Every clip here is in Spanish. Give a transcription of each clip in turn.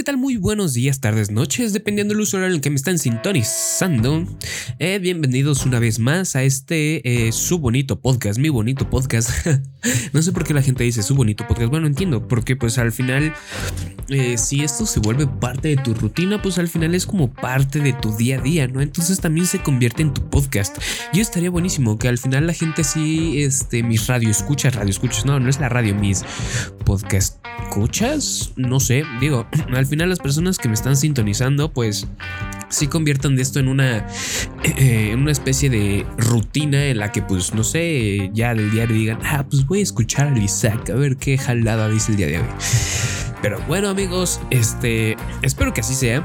¿qué tal? Muy buenos días, tardes, noches, dependiendo del usuario en el que me están sintonizando. Eh, bienvenidos una vez más a este eh, su bonito podcast, mi bonito podcast. no sé por qué la gente dice su bonito podcast. Bueno, entiendo, porque pues al final, eh, si esto se vuelve parte de tu rutina, pues al final es como parte de tu día a día, ¿no? Entonces también se convierte en tu podcast. Y estaría buenísimo que al final la gente sí, este, mis radio escuchas, radio escuchas, no, no es la radio, mis podcast escuchas, no sé, digo, al final las personas que me están sintonizando, pues sí conviertan de esto en una, eh, en una especie de rutina en la que, pues, no sé, ya del diario digan, ah, pues voy a escuchar a Isaac, a ver qué jalada dice el día de hoy. Pero bueno, amigos, este, espero que así sea.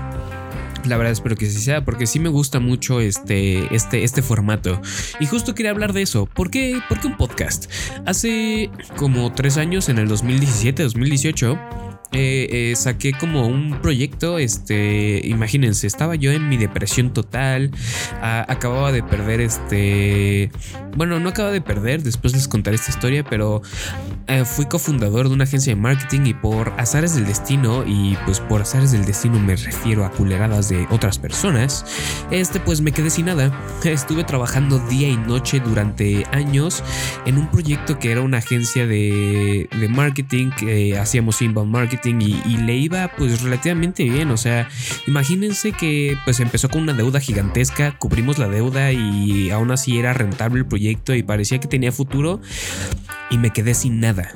La verdad espero que así sea porque sí me gusta mucho este, este, este formato. Y justo quería hablar de eso. ¿Por qué, ¿Por qué un podcast? Hace como tres años, en el 2017, 2018, eh, eh, saqué como un proyecto, este, imagínense, estaba yo en mi depresión total, acababa de perder este, bueno, no acaba de perder, después les contaré esta historia, pero eh, fui cofundador de una agencia de marketing y por azares del destino, y pues por azares del destino me refiero a culeradas de otras personas, este pues me quedé sin nada, estuve trabajando día y noche durante años en un proyecto que era una agencia de, de marketing, que hacíamos inbound marketing, y, le iba pues relativamente bien. O sea, imagínense que pues empezó con una deuda gigantesca, cubrimos la deuda y aún así era rentable el proyecto y parecía que tenía futuro y me quedé sin nada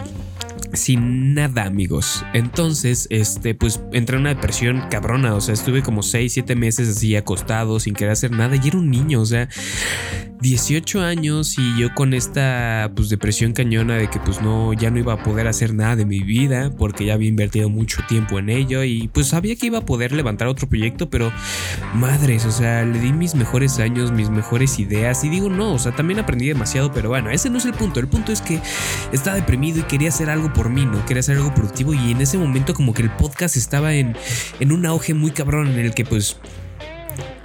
sin nada, amigos. Entonces, este, pues entré en una depresión cabrona. O sea, estuve como 6, 7 meses así acostado, sin querer hacer nada. Y era un niño, o sea, 18 años y yo con esta pues depresión cañona de que pues no ya no iba a poder hacer nada de mi vida porque ya había invertido mucho tiempo en ello y pues sabía que iba a poder levantar otro proyecto pero madres o sea le di mis mejores años mis mejores ideas y digo no o sea también aprendí demasiado pero bueno ese no es el punto el punto es que estaba deprimido y quería hacer algo por mí no quería hacer algo productivo y en ese momento como que el podcast estaba en en un auge muy cabrón en el que pues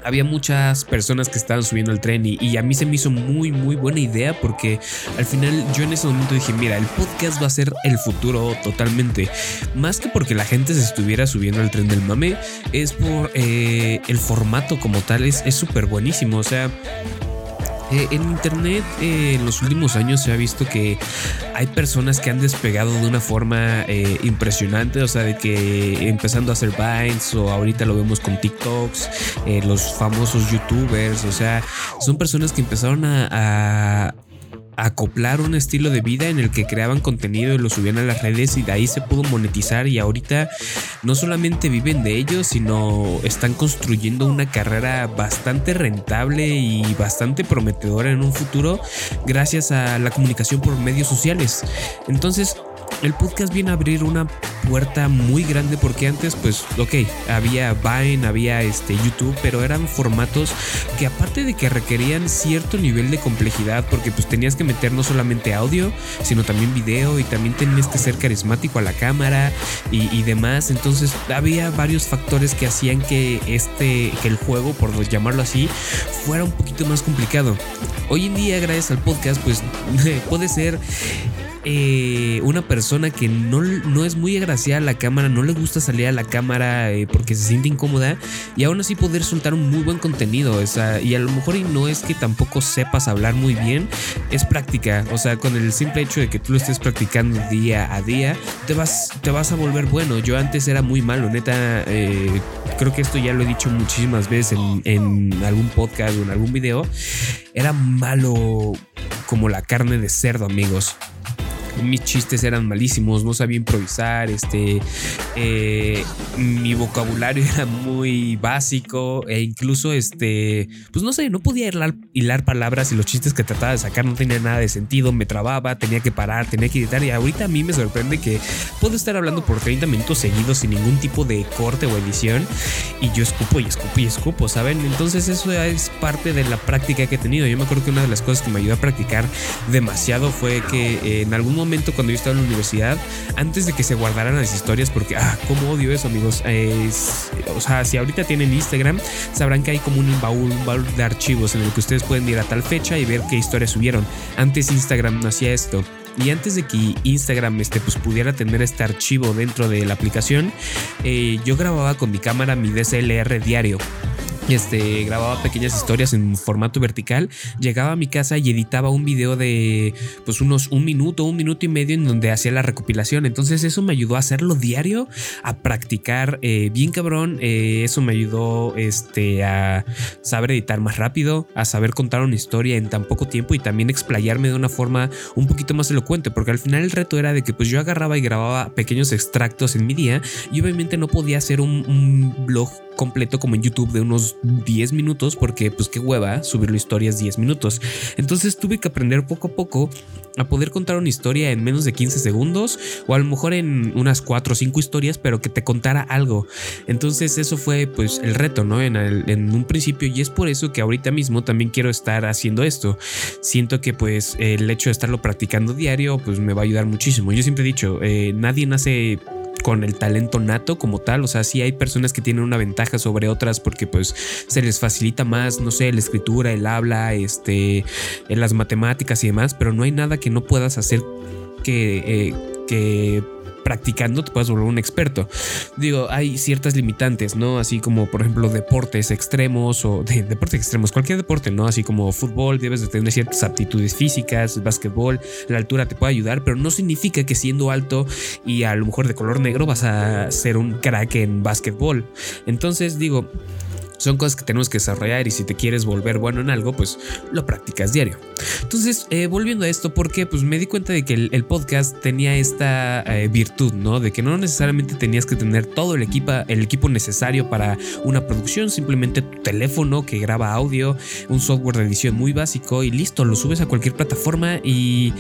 había muchas personas que estaban subiendo al tren y, a mí se me hizo muy, muy buena idea porque al final yo en ese momento dije, mira, el podcast va a ser el futuro totalmente. Más que porque la gente se estuviera subiendo al tren del mame, es por eh, el formato como tal, es súper buenísimo. O sea, eh, en internet eh, en los últimos años se ha visto que hay personas que han despegado de una forma eh, impresionante, o sea, de que empezando a hacer Vines o ahorita lo vemos con TikToks, los famosos YouTubers, o sea, son personas que empezaron a, acoplar un estilo de vida en el que creaban contenido y lo subían a las redes y de ahí se pudo monetizar y ahorita no solamente viven de ello, sino están construyendo una carrera bastante rentable y bastante prometedora en un futuro gracias a la comunicación por medios sociales. Entonces, el podcast viene a abrir una puerta muy grande porque antes pues ok había Vine había este YouTube pero eran formatos que aparte de que requerían cierto nivel de complejidad porque pues tenías que meter no solamente audio sino también video y también tenías que ser carismático a la cámara y, demás. Entonces había varios factores que hacían que este que el juego por llamarlo así fuera un poquito más complicado. Hoy en día gracias al podcast pues puede ser eh, una persona que no, no, es muy agraciada a la cámara, no le gusta salir a la cámara eh, porque se siente incómoda y aún así poder soltar un muy buen contenido. y a lo mejor no es que tampoco sepas hablar muy bien, es práctica. O sea, con el simple hecho de que tú lo estés practicando día a día, te vas, te vas a volver bueno. Yo antes era muy malo, neta. Eh, creo que esto ya lo he dicho muchísimas veces en algún podcast o en algún video. Era malo como la carne de cerdo, amigos mis chistes eran malísimos, no sabía improvisar, este, eh, mi vocabulario era muy básico e incluso, este, pues no sé, no podía hilar, palabras y los chistes que trataba de sacar no tenían nada de sentido, me trababa, tenía que parar, tenía que editar y ahorita a mí me sorprende que puedo estar hablando por 30 minutos seguidos sin ningún tipo de corte o edición y yo escupo y escupo y escupo, ¿saben? Entonces eso es parte de la práctica que he tenido. Yo me acuerdo que una de las cosas que me ayudó a practicar demasiado fue que en algún momento momento cuando yo estaba en la universidad, antes de que se guardaran las historias, porque, ah, cómo odio eso, amigos. o sea, si ahorita tienen Instagram, sabrán que hay como un baúl, baúl de archivos en el que ustedes pueden ir a tal fecha y ver qué historias subieron. Antes Instagram no hacía esto. Y antes de que Instagram este, pues, pudiera tener este archivo dentro de la aplicación, eh, yo grababa con mi cámara mi DSLR diario este, grababa pequeñas historias en formato vertical, llegaba a mi casa y editaba un video de pues unos un minuto, un minuto y medio en donde hacía la recopilación. Entonces eso me ayudó a hacerlo diario, a practicar eh, bien cabrón. Eh, eso me ayudó este, a saber editar más rápido, a saber contar una historia en tan poco tiempo y también explayarme de una forma un poquito más elocuente, porque al final el reto era de que pues yo agarraba y grababa pequeños extractos en mi día y obviamente no podía hacer un, un blog completo como en YouTube de unos 10 minutos porque pues qué hueva subirlo historias 10 minutos. Entonces tuve que aprender poco a poco a poder contar una historia en menos de 15 segundos o a lo mejor en unas 4 o 5 historias pero que te contara algo. Entonces eso fue pues el reto, ¿no? En, en un principio y es por eso que ahorita mismo también quiero estar haciendo esto. Siento que pues el hecho de estarlo practicando diario pues me va a ayudar muchísimo. Yo siempre he dicho, eh, nadie nace con el talento nato como tal. O sea, sí hay personas que tienen una ventaja sobre otras porque pues se les facilita más, no sé, la escritura, el habla, este, las matemáticas y demás, pero no hay nada que no puedas hacer que, eh, que practicando te puedes volver un experto. Digo, hay ciertas limitantes, ¿no? Así como, por ejemplo, deportes extremos o de, deportes extremos, cualquier deporte, ¿no? Así como fútbol, debes de tener ciertas aptitudes físicas, básquetbol, la altura te puede ayudar, pero no significa que siendo alto y a lo mejor de color negro vas a ser un crack en básquetbol. Entonces, digo, son cosas que tenemos que desarrollar y si te quieres volver bueno en algo, pues lo practicas diario. Entonces, eh, volviendo a esto, porque pues me di cuenta de que el, podcast tenía esta eh, virtud, ¿no? De que no necesariamente tenías que tener todo el equipo, el equipo necesario para una producción, simplemente tu teléfono que graba audio, un software de edición muy básico y listo, lo subes a cualquier plataforma y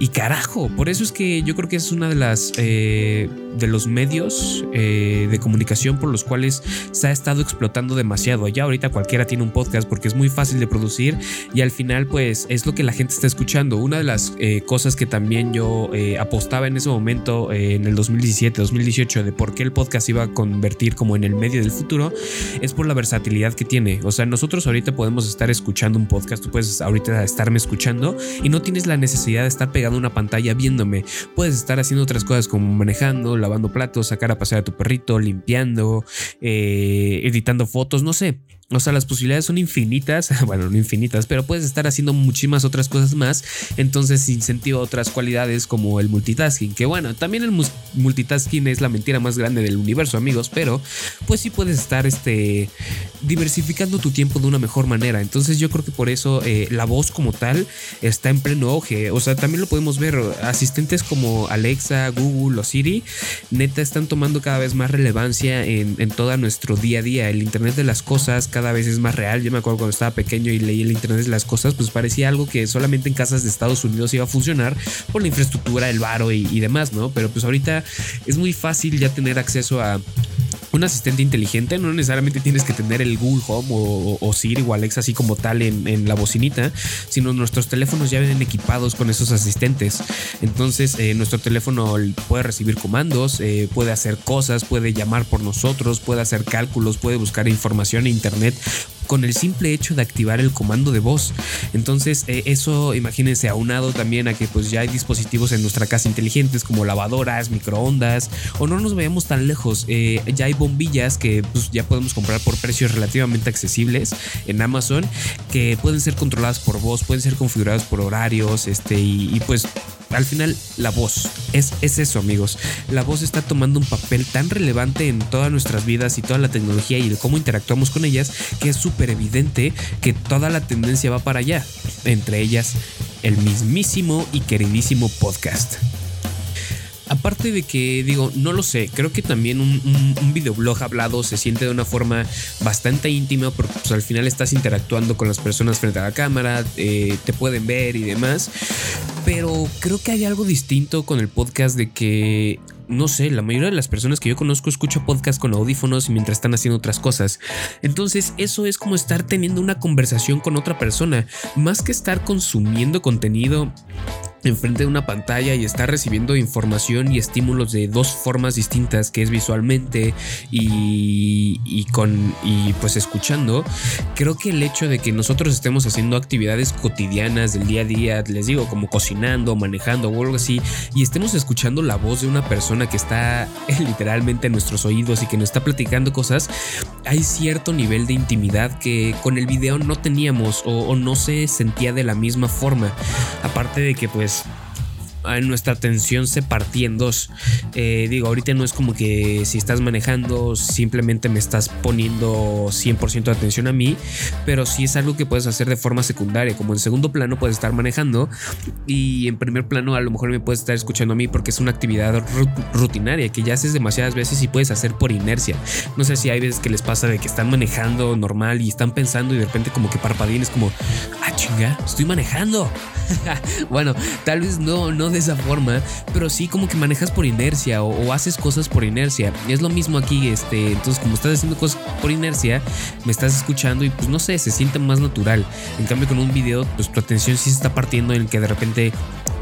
y carajo, por eso es que yo creo que es una de las eh, de los medios eh, de comunicación por los cuales se ha estado explotando demasiado. Ya ahorita cualquiera tiene un podcast porque es muy fácil de producir y al final pues es lo que la gente está escuchando. Una de las eh, cosas que también yo apostaba en ese momento en el 2017, 2018 de por qué el podcast iba a convertir como en el medio del futuro es por la versatilidad que tiene. O sea, nosotros ahorita podemos estar escuchando un podcast, tú puedes ahorita estarme escuchando y no tienes la necesidad de estar pegado una pantalla viéndome. Puedes estar haciendo otras cosas como manejando, lavando platos, sacar a pasear a tu perrito, limpiando, eh, editando fotos, no sé. O sea, las posibilidades son infinitas, bueno, no infinitas, pero puedes estar haciendo muchísimas otras cosas más, entonces incentiva otras cualidades como el multitasking, que bueno, también el multitasking es la mentira más grande del universo, amigos, pero pues sí puedes estar este, diversificando tu tiempo de una mejor manera, entonces yo creo que por eso eh, la voz como tal está en pleno auge, o sea, también lo podemos ver, asistentes como Alexa, Google o Siri, neta están tomando cada vez más relevancia en, en todo nuestro día a día, el Internet de las cosas, cada vez es más real. Yo me acuerdo cuando estaba pequeño y leí el Internet de las cosas, pues parecía algo que solamente en casas de Estados Unidos iba a funcionar por la infraestructura, el varo y, demás, ¿no? Pero pues ahorita es muy fácil ya tener acceso a un asistente inteligente, no necesariamente tienes que tener el Google Home o, Siri o Alexa así como tal en, la bocinita, sino nuestros teléfonos ya vienen equipados con esos asistentes. Entonces, eh, nuestro teléfono puede recibir comandos, eh, puede hacer cosas, puede llamar por nosotros, puede hacer cálculos, puede buscar información en Internet con el simple hecho de activar el comando de voz. Entonces, eh, eso imagínense aunado también a que pues ya hay dispositivos en nuestra casa inteligentes como lavadoras, microondas, o no nos vayamos tan lejos, eh, ya hay bombillas que pues, ya podemos comprar por precios relativamente accesibles en Amazon que pueden ser controladas por voz, pueden ser configuradas por horarios, este, y pues al final la voz es, es eso amigos. La voz está tomando un papel tan relevante en todas nuestras vidas y toda la tecnología y de cómo interactuamos con ellas que es súper evidente que toda la tendencia va para allá. Entre ellas el mismísimo y queridísimo podcast. Aparte de que, digo, no lo sé, creo que también un, videoblog hablado se siente de una forma bastante íntima porque pues, al final estás interactuando con las personas frente a la cámara, eh, te pueden ver y demás. Pero creo que hay algo distinto con el podcast de que no sé, la mayoría de las personas que yo conozco escucha podcast con audífonos y mientras están haciendo otras cosas. Entonces eso es como estar teniendo una conversación con otra persona, más que estar consumiendo contenido enfrente de una pantalla y está recibiendo información y estímulos de dos formas distintas que es visualmente y, y, con y pues escuchando. Creo que el hecho de que nosotros estemos haciendo actividades cotidianas del día a día les digo como cocinando manejando o algo así y estemos escuchando la voz de una persona que está literalmente en nuestros oídos y que nos está platicando cosas hay cierto nivel de intimidad que con el video no teníamos o, o no se sentía de la misma forma. Aparte de que pues nuestra atención se partía en dos. Eh, digo, ahorita no es como que si estás manejando simplemente me estás poniendo 100% de atención a mí, pero sí es algo que puedes hacer de forma secundaria. Como en segundo plano puedes estar manejando y en primer plano a lo mejor me puedes estar escuchando a mí porque es una actividad rutinaria que ya haces demasiadas veces y puedes hacer por inercia. No sé si hay veces que les pasa de que están manejando normal y están pensando y de repente como que parpadean es como, ah chinga, estoy manejando. bueno, tal vez no, no de esa forma, pero sí como que manejas por inercia o, haces cosas por inercia. Es lo mismo aquí, este, entonces como estás haciendo cosas por inercia, me estás escuchando y pues no sé, se siente más natural. En cambio con un video, pues tu atención sí se está partiendo en que de repente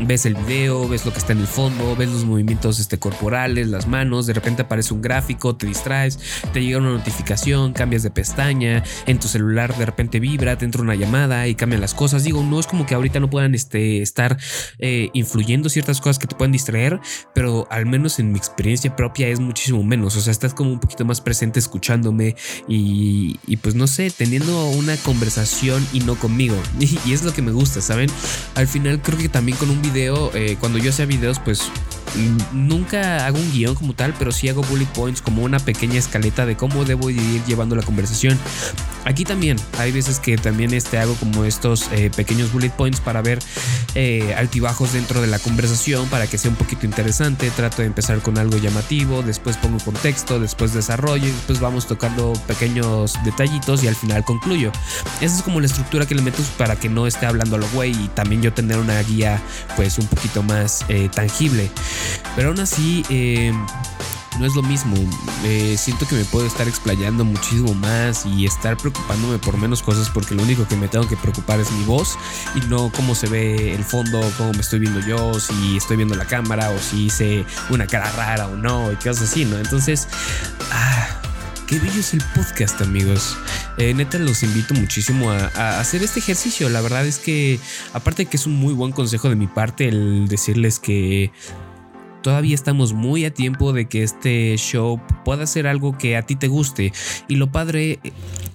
ves el video, ves lo que está en el fondo, ves los movimientos este, corporales, las manos, de repente aparece un gráfico, te distraes, te llega una notificación, cambias de pestaña, en tu celular de repente vibra, te entra una llamada y cambian las cosas. Digo, no es como que ahorita no puedan este, estar eh, influyendo ciertas cosas que te pueden distraer, pero al menos en mi experiencia propia es muchísimo menos. O sea, estás como un poquito más presente escuchándome y, pues no sé, teniendo una conversación y no conmigo. Y, es lo que me gusta, ¿saben? Al final creo que también con un video, eh, cuando yo hacía videos, pues nunca hago un guion como tal, pero sí hago bullet points como una pequeña escaleta de cómo debo ir llevando la conversación. Aquí también hay veces que también este, hago como estos eh, pequeños bullet points para ver eh, altibajos dentro de la conversación para que sea un poquito interesante. Trato de empezar con algo llamativo, después pongo contexto, después desarrollo después vamos tocando pequeños detallitos y al final concluyo. Esa es como la estructura que le meto para que no esté hablando a lo güey y también yo tener una guía pues un poquito más eh, tangible. Pero aún así, eh, no es lo mismo. Eh, siento que me puedo estar explayando muchísimo más y estar preocupándome por menos cosas porque lo único que me tengo que preocupar es mi voz y no cómo se ve el fondo, cómo me estoy viendo yo, si estoy viendo la cámara o si hice una cara rara o no y cosas así, ¿no? Entonces, ah, qué bello es el podcast, amigos. Eh, neta, los invito muchísimo a, hacer este ejercicio. La verdad es que, aparte de que es un muy buen consejo de mi parte, el decirles que todavía estamos muy a tiempo de que este show pueda ser algo que a ti te guste. Y lo padre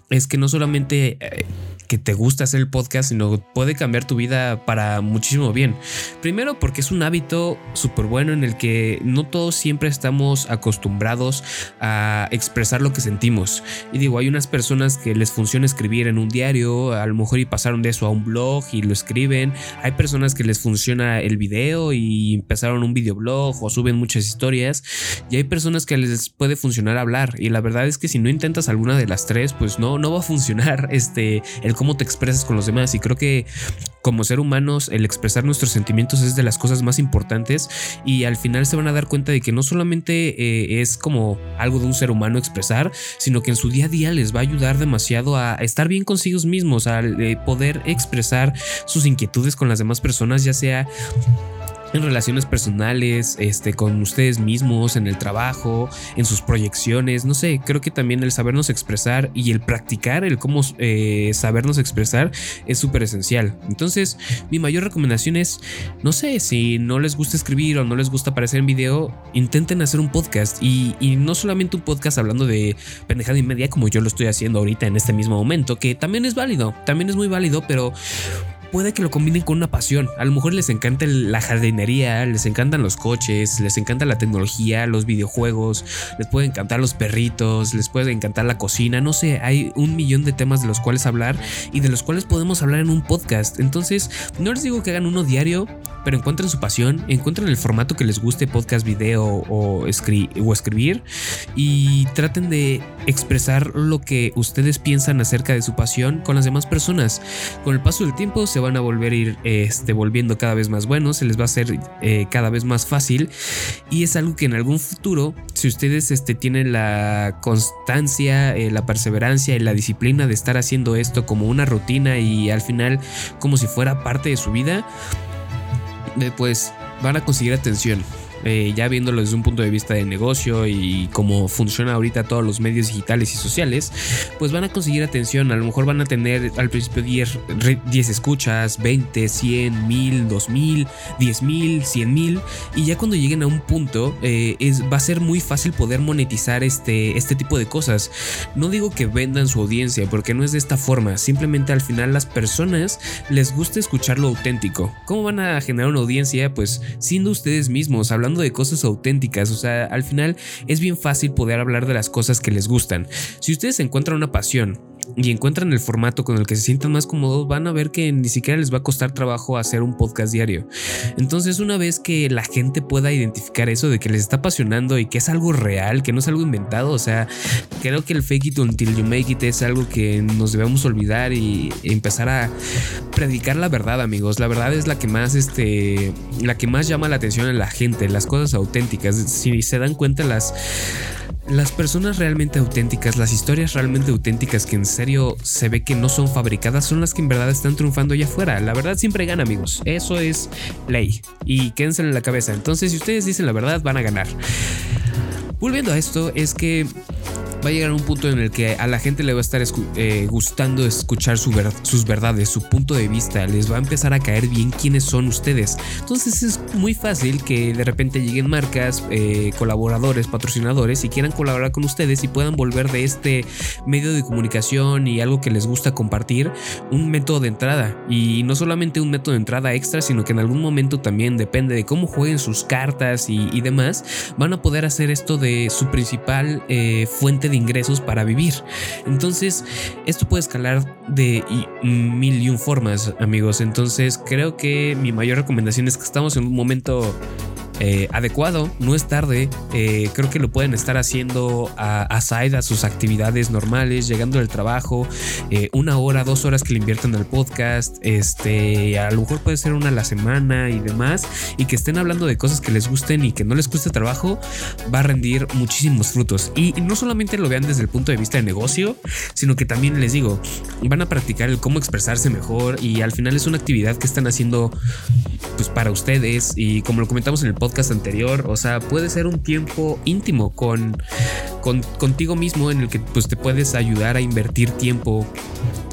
es que no solamente eh, que te gusta hacer el podcast, sino puede cambiar tu vida para muchísimo bien. Primero porque es un hábito súper bueno en el que no todos siempre estamos acostumbrados a expresar lo que sentimos. Y digo, hay unas personas que les funciona escribir en un diario, a lo mejor y pasaron de eso a un blog y lo escriben. Hay personas que les funciona el video y empezaron un videoblog o suben muchas historias. Y hay personas que les puede funcionar hablar. Y la verdad es que si no intentas alguna de las tres, pues no, no va a funcionar este, el cómo te expresas con los demás. Y creo que como ser humanos el expresar nuestros sentimientos es de las cosas más importantes y al final se van a dar cuenta de que no solamente eh, es como algo de un ser humano expresar, sino que en su día a día les va a ayudar demasiado a estar bien consigo mismos, a eh, poder expresar sus inquietudes con las demás personas, ya sea en relaciones personales, este, con ustedes mismos, en el trabajo, en sus proyecciones, no sé, creo que también el sabernos expresar y el practicar, el cómo eh, sabernos expresar es súper esencial. Entonces, mi mayor recomendación es, no sé, si no les gusta escribir o no les gusta aparecer en video, intenten hacer un podcast y, y no solamente un podcast hablando de pendejada y media como yo lo estoy haciendo ahorita en este mismo momento, que también es válido, también es muy válido, pero puede que lo combinen con una pasión. A lo mejor les encanta la jardinería, les encantan los coches, les encanta la tecnología, los videojuegos, les puede encantar los perritos, les puede encantar la cocina, no sé, hay un millón de temas de los cuales hablar y de los cuales podemos hablar en un podcast. Entonces, no les digo que hagan uno diario, pero encuentren su pasión, encuentren el formato que les guste, podcast, video o, o escribir y traten de expresar lo que ustedes piensan acerca de su pasión con las demás personas. Con el paso del tiempo se van a volver a ir este, volviendo cada vez más buenos, se les va a hacer eh, cada vez más fácil y es algo que en algún futuro, si ustedes este, tienen la constancia, eh, la perseverancia y la disciplina de estar haciendo esto como una rutina y al final como si fuera parte de su vida, eh, pues van a conseguir atención. Eh, ya viéndolo desde un punto de vista de negocio y cómo funciona ahorita todos los medios digitales y sociales, pues van a conseguir atención. A lo mejor van a tener al principio 10, 10 escuchas, 20, 100, 1000, 2000, 10000, 100000 y ya cuando lleguen a un punto eh, es, va a ser muy fácil poder monetizar este, este tipo de cosas. No digo que vendan su audiencia porque no es de esta forma, simplemente al final las personas les gusta escuchar lo auténtico. ¿Cómo van a generar una audiencia? Pues siendo ustedes mismos, hablando de cosas auténticas. O sea, al final es bien fácil poder hablar de las cosas que les gustan. Si ustedes encuentran una pasión y encuentran el formato con el que se sientan más cómodos, van a ver que ni siquiera les va a costar trabajo hacer un podcast diario. Entonces, una vez que la gente pueda identificar eso de que les está apasionando y que es algo real, que no es algo inventado, o sea, creo que el fake it until you make it es algo que nos debemos olvidar y empezar a predicar la verdad, amigos. La verdad es la que más, este, la que más llama la atención a la gente, las cosas auténticas. Si se dan cuenta, las las personas realmente auténticas, las historias realmente auténticas que en serio se ve que no son fabricadas, son las que en verdad están triunfando allá afuera. La verdad siempre gana, amigos. Eso es ley. Y quédense en la cabeza. Entonces, si ustedes dicen la verdad, van a ganar. Volviendo a esto, es que va a llegar un punto en el que a la gente le va a estar eh, gustando escuchar sus verdades, su punto de vista, les va a empezar a caer bien quiénes son ustedes. Entonces es muy fácil que de repente lleguen marcas, eh, colaboradores, patrocinadores y quieran colaborar con ustedes y puedan volver de este medio de comunicación y algo que les gusta compartir un método de entrada. Y no solamente un método de entrada extra, sino que en algún momento también depende de cómo jueguen sus cartas y, demás, van a poder hacer esto de su principal eh, fuente de ingresos para vivir. Entonces, esto puede escalar de mil y un formas, amigos. Entonces, creo que mi mayor recomendación es que estamos en un momento eh, adecuado, no es tarde. Eh, creo que lo pueden estar haciendo a, a side a sus actividades normales, llegando del trabajo, eh, una hora, dos horas que le inviertan al podcast. Este, a lo mejor puede ser una a la semana y demás, y que estén hablando de cosas que les gusten y que no les cueste trabajo, va a rendir muchísimos frutos. Y, no solamente lo vean desde el punto de vista de negocio, sino que también les digo, van a practicar el cómo expresarse mejor y al final es una actividad que están haciendo pues para ustedes y como lo comentamos en el podcast anterior, o sea, puede ser un tiempo íntimo con, con contigo mismo en el que pues te puedes ayudar a invertir tiempo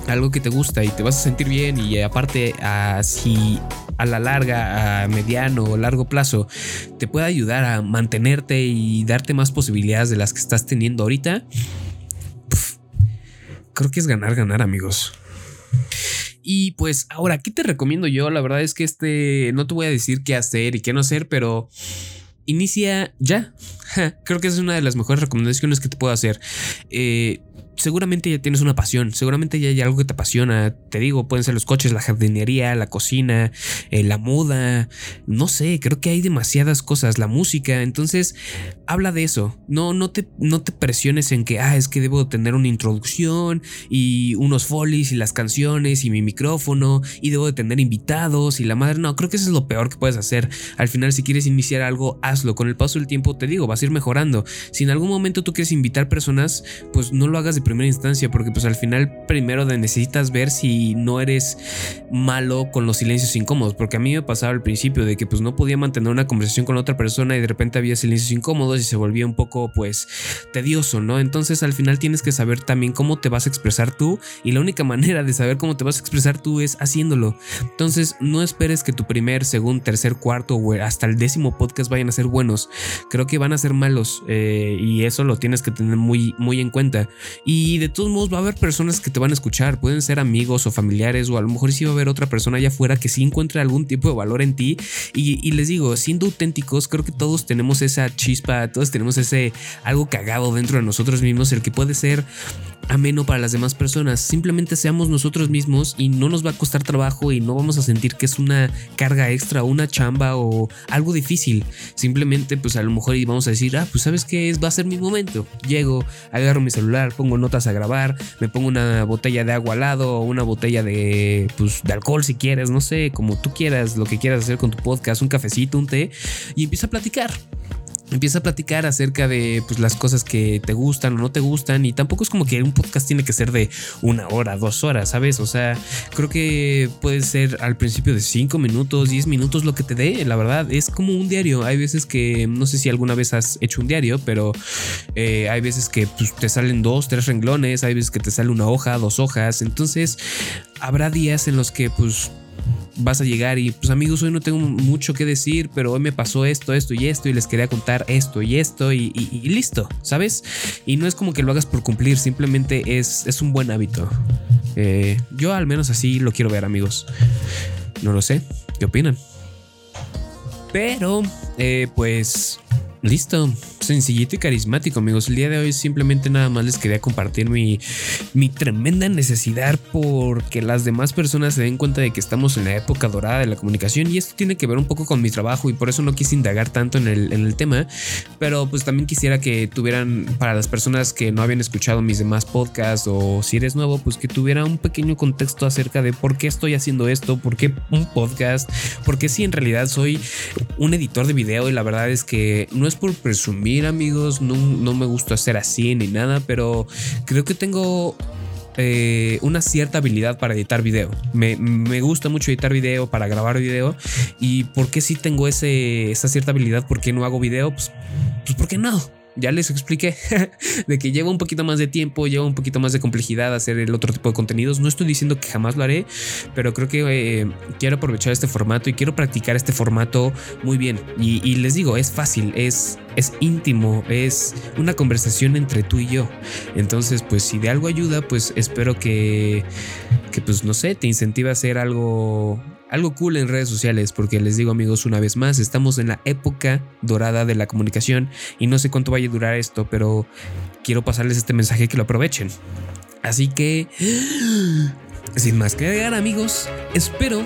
algo que te gusta y te vas a sentir bien y aparte así a la larga, a mediano o largo plazo te puede ayudar a mantenerte y darte más posibilidades de las que estás teniendo ahorita, creo que es ganar, ganar amigos. Y pues ahora, ¿qué te recomiendo yo? La verdad es que este, no te voy a decir qué hacer y qué no hacer, pero inicia ya. Creo que es una de las mejores recomendaciones que te puedo hacer. Eh, seguramente ya tienes una pasión, seguramente ya hay algo que te apasiona. Te digo, pueden ser los coches, la jardinería, la cocina, eh, la moda, no sé, creo que hay demasiadas cosas, la música. Entonces, habla de eso. No, no, te, no te presiones en que, ah, es que debo tener una introducción y unos folies y las canciones y mi micrófono y debo de tener invitados y la madre. No, creo que eso es lo peor que puedes hacer. Al final, si quieres iniciar algo, hazlo. Con el paso del tiempo, te digo, vas a ir mejorando. Si en algún momento tú quieres invitar personas, pues no lo hagas de primera instancia, porque pues al final primero necesitas ver si no eres malo con los silencios incómodos, porque a mí me pasaba al principio de que pues no podía mantener una conversación con otra persona y de repente había silencios incómodos y se volvía un poco pues tedioso, ¿no? Entonces al final tienes que saber también cómo te vas a expresar tú y la única manera de saber cómo te vas a expresar tú es haciéndolo. Entonces no esperes que tu primer, segundo, tercer, cuarto o hasta el décimo podcast vayan a ser buenos. Creo que van a ser malos eh, y eso lo tienes que tener muy, muy en cuenta. Y de todos modos va a haber personas que te van a escuchar, pueden ser amigos o familiares o a lo mejor sí va a haber otra persona allá afuera que sí encuentre algún tipo de valor en ti. Y, les digo, siendo auténticos, creo que todos tenemos esa chispa, todos tenemos ese algo cagado dentro de nosotros mismos, el que puede ser ameno para las demás personas. Simplemente seamos nosotros mismos y no nos va a costar trabajo y no vamos a sentir que es una carga extra, una chamba o algo difícil. Simplemente pues a lo mejor vamos a decir, ah, pues sabes que es, va a ser mi momento. Llego, agarro mi celular, pongo notas a grabar, me pongo una botella de agua al lado una botella de, pues, de alcohol si quieres, no sé, como tú quieras, lo que quieras hacer con tu podcast, un cafecito, un té y empiezo a platicar empieza a platicar acerca de pues, las cosas que te gustan o no te gustan y tampoco es como que un podcast tiene que ser de una hora, dos horas, ¿sabes? O sea, creo que puede ser al principio de cinco minutos, diez minutos lo que te dé, la verdad, es como un diario. Hay veces que, no sé si alguna vez has hecho un diario, pero eh, hay veces que pues, te salen dos, tres renglones, hay veces que te sale una hoja, dos hojas, entonces habrá días en los que pues vas a llegar y pues amigos, hoy no tengo mucho que decir, pero hoy me pasó esto, esto y esto y les quería contar esto y esto y, listo, ¿sabes? Y no es como que lo hagas por cumplir, simplemente es, es un buen hábito. Eh, yo al menos así lo quiero ver amigos. No lo sé, ¿qué opinan? Pero, eh, pues Listo, sencillito y carismático amigos. El día de hoy simplemente nada más les quería compartir mi, mi tremenda necesidad porque las demás personas se den cuenta de que estamos en la época dorada de la comunicación y esto tiene que ver un poco con mi trabajo y por eso no quise indagar tanto en el, en el tema, pero pues también quisiera que tuvieran para las personas que no habían escuchado mis demás podcasts o si eres nuevo, pues que tuviera un pequeño contexto acerca de por qué estoy haciendo esto, por qué un podcast, porque si en realidad soy un editor de video y la verdad es que no es por presumir, amigos, no, me gusta hacer así ni nada, pero creo que tengo eh, una cierta habilidad para editar video. Me, gusta mucho editar video, para grabar video. ¿Y por qué si tengo ese, esa cierta habilidad? ¿Por qué no hago video? Pues, pues porque no ya les expliqué de que lleva un poquito más de tiempo, lleva un poquito más de complejidad hacer el otro tipo de contenidos. No estoy diciendo que jamás lo haré, pero creo que eh, quiero aprovechar este formato y quiero practicar este formato muy bien. Y, les digo, es fácil, es, es íntimo, es una conversación entre tú y yo. Entonces, pues si de algo ayuda, pues espero que, que pues no sé, te incentive a hacer algo algo cool en redes sociales, porque les digo amigos una vez más, estamos en la época dorada de la comunicación y no sé cuánto vaya a durar esto, pero quiero pasarles este mensaje que lo aprovechen. Así que, sin más que agregar amigos, espero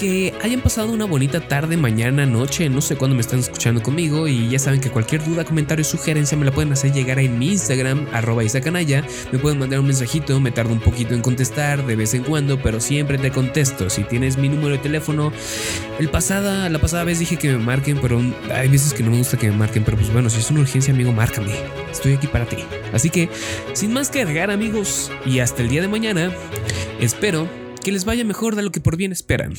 que hayan pasado una bonita tarde, mañana, noche, no sé cuándo me están escuchando conmigo y ya saben que cualquier duda, comentario, sugerencia me la pueden hacer llegar en mi Instagram, arroba isacanaya, me pueden mandar un mensajito, me tardo un poquito en contestar de vez en cuando, pero siempre te contesto. Si tienes mi número de teléfono, el pasada, la pasada vez dije que me marquen, pero hay veces que no me gusta que me marquen, pero pues bueno, si es una urgencia, amigo, márcame. Estoy aquí para ti. Así que, sin más que agregar, amigos, y hasta el día de mañana, espero que les vaya mejor de lo que por bien esperan.